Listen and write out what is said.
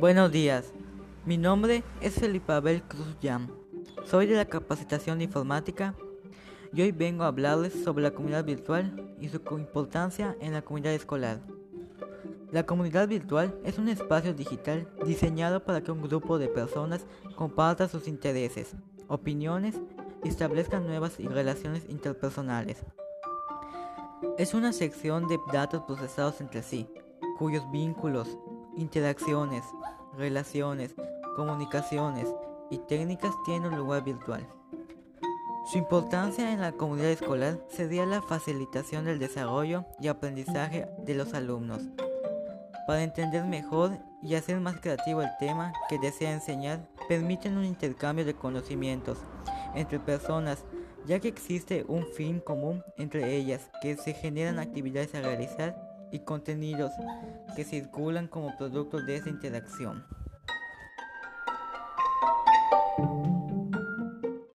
Buenos días, mi nombre es Felipe Abel Cruz Yam. Soy de la capacitación de informática y hoy vengo a hablarles sobre la comunidad virtual y su importancia en la comunidad escolar. La comunidad virtual es un espacio digital diseñado para que un grupo de personas comparta sus intereses, opiniones y establezcan nuevas relaciones interpersonales. Es una sección de datos procesados entre sí, cuyos vínculos, interacciones, relaciones, comunicaciones y técnicas tienen un lugar virtual. Su importancia en la comunidad escolar sería la facilitación del desarrollo y aprendizaje de los alumnos. Para entender mejor y hacer más creativo el tema que desea enseñar, permiten un intercambio de conocimientos entre personas, ya que existe un fin común entre ellas, que se generan actividades a realizar y contenidos que circulan como producto de esa interacción.